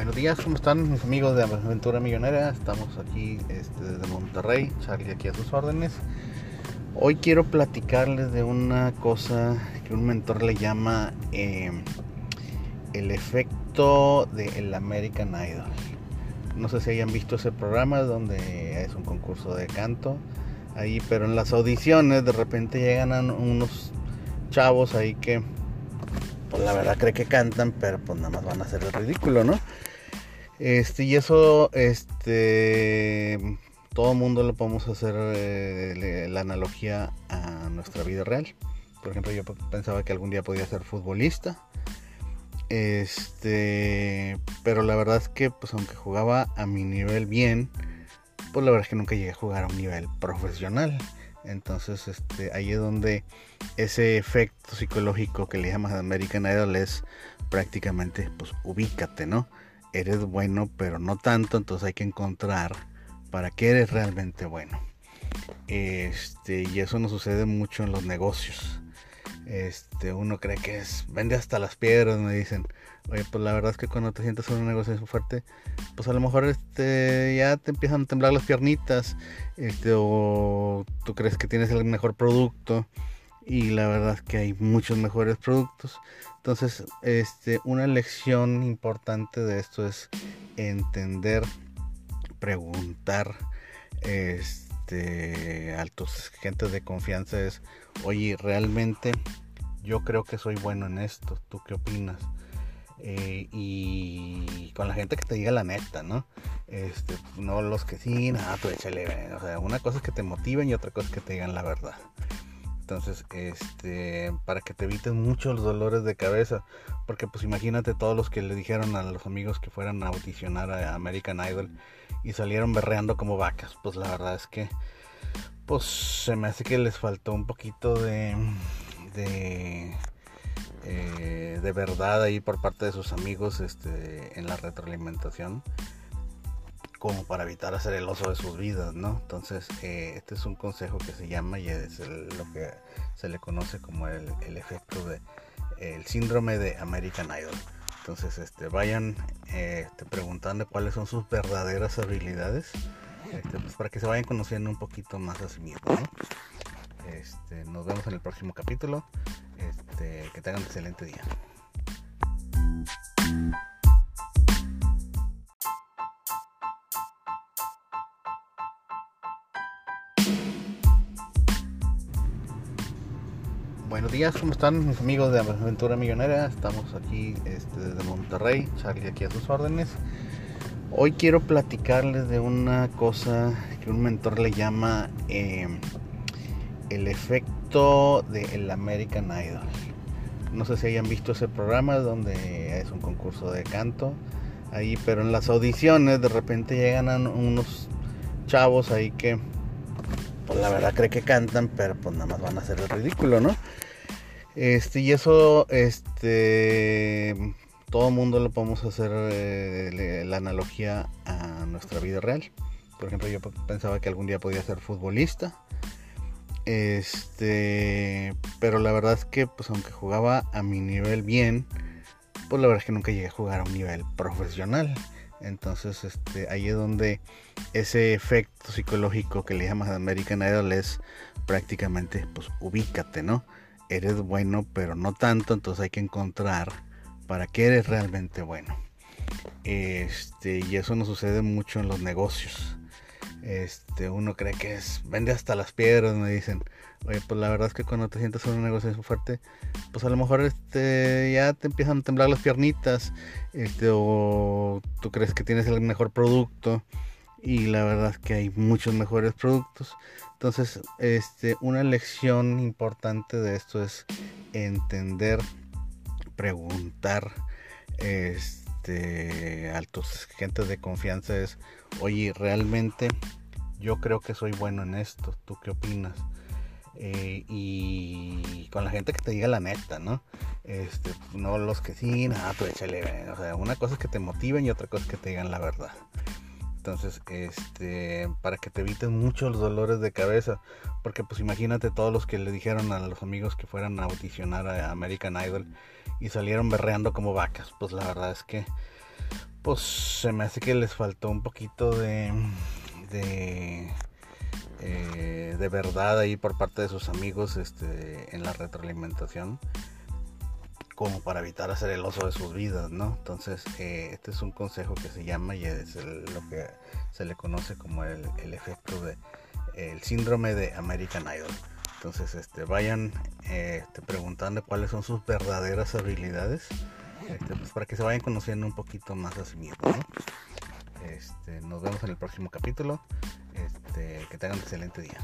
Buenos días, ¿cómo están mis amigos de Aventura Millonera? Estamos aquí este, desde Monterrey, Charlie aquí a sus órdenes. Hoy quiero platicarles de una cosa que un mentor le llama eh, el efecto del American Idol. No sé si hayan visto ese programa donde es un concurso de canto ahí, pero en las audiciones de repente llegan unos chavos ahí que pues la verdad cree que cantan, pero pues nada más van a hacer el ridículo, ¿no? Este, y eso, este, todo mundo lo podemos hacer eh, la analogía a nuestra vida real. Por ejemplo, yo pensaba que algún día podía ser futbolista. Este, pero la verdad es que, pues aunque jugaba a mi nivel bien, pues la verdad es que nunca llegué a jugar a un nivel profesional. Entonces, este, ahí es donde ese efecto psicológico que le llamas American Idol es prácticamente, pues, ubícate, ¿no? Eres bueno, pero no tanto, entonces hay que encontrar para qué eres realmente bueno. Este, y eso nos sucede mucho en los negocios. Este, uno cree que es, vende hasta las piedras, me dicen. Oye, pues la verdad es que cuando te sientes en un negocio fuerte, pues a lo mejor este, ya te empiezan a temblar las piernitas, este, o tú crees que tienes el mejor producto, y la verdad es que hay muchos mejores productos. Entonces, este, una lección importante de esto es entender, preguntar, este, a tus gentes de confianza es, oye, realmente yo creo que soy bueno en esto, ¿tú qué opinas? Eh, y con la gente que te diga la neta, ¿no? Este, no los que sí, nada, tú échale, o sea, una cosa es que te motiven y otra cosa es que te digan la verdad. Entonces, este, para que te evites mucho los dolores de cabeza, porque pues imagínate todos los que le dijeron a los amigos que fueran a audicionar a American Idol y salieron berreando como vacas, pues la verdad es que, pues se me hace que les faltó un poquito de, de, eh, verdad ahí por parte de sus amigos, este, en la retroalimentación como para evitar hacer el oso de sus vidas, ¿no? Entonces, eh, este es un consejo que se llama y es lo que se le conoce como el, efecto de el síndrome de American Idol. Entonces, este, vayan este, preguntando cuáles son sus verdaderas habilidades, este, pues, para que se vayan conociendo un poquito más a sí mismos. Este, nos vemos en el próximo capítulo. Este, que tengan un excelente día. Buenos días, ¿cómo están mis amigos de Aventura Millonera? Estamos aquí este, desde Monterrey, Charlie aquí a sus órdenes. Hoy quiero platicarles de una cosa que un mentor le llama eh, el efecto del American Idol. No sé si hayan visto ese programa donde es un concurso de canto ahí, pero en las audiciones de repente llegan unos chavos ahí que pues la verdad cree que cantan, pero pues nada más van a hacer el ridículo, ¿no? Este, y eso, este, todo mundo lo podemos hacer eh, la analogía a nuestra vida real. Por ejemplo, yo pensaba que algún día podía ser futbolista. Este, pero la verdad es que, pues, aunque jugaba a mi nivel bien, pues la verdad es que nunca llegué a jugar a un nivel profesional. Entonces, este, ahí es donde ese efecto psicológico que le llamas American Idol es prácticamente, pues, ubícate, ¿no? Eres bueno, pero no tanto, entonces hay que encontrar para qué eres realmente bueno. Este, y eso nos sucede mucho en los negocios. Este, uno cree que es, vende hasta las piedras, me dicen. Oye, pues la verdad es que cuando te sientes en un negocio fuerte, pues a lo mejor este, ya te empiezan a temblar las piernitas, este, o tú crees que tienes el mejor producto, y la verdad es que hay muchos mejores productos. Entonces, este, una lección importante de esto es entender, preguntar, este, a tus gentes de confianza es, oye, realmente yo creo que soy bueno en esto, ¿tú qué opinas? Eh, y con la gente que te diga la neta, ¿no? Este, no los que sí, nada, tú échale, o sea, una cosa es que te motiven y otra cosa es que te digan la verdad. Entonces, este, para que te evites mucho los dolores de cabeza, porque pues imagínate todos los que le dijeron a los amigos que fueran a audicionar a American Idol y salieron berreando como vacas, pues la verdad es que, pues se me hace que les faltó un poquito de de, eh, verdad ahí por parte de sus amigos este, en la retroalimentación como para evitar hacer el oso de sus vidas, ¿no? Entonces, eh, este es un consejo que se llama y es lo que se le conoce como el, efecto de el síndrome de American Idol. Entonces, este, vayan este, preguntando cuáles son sus verdaderas habilidades, este, pues, para que se vayan conociendo un poquito más a sí mismos, Este, nos vemos en el próximo capítulo. Este, que tengan un excelente día.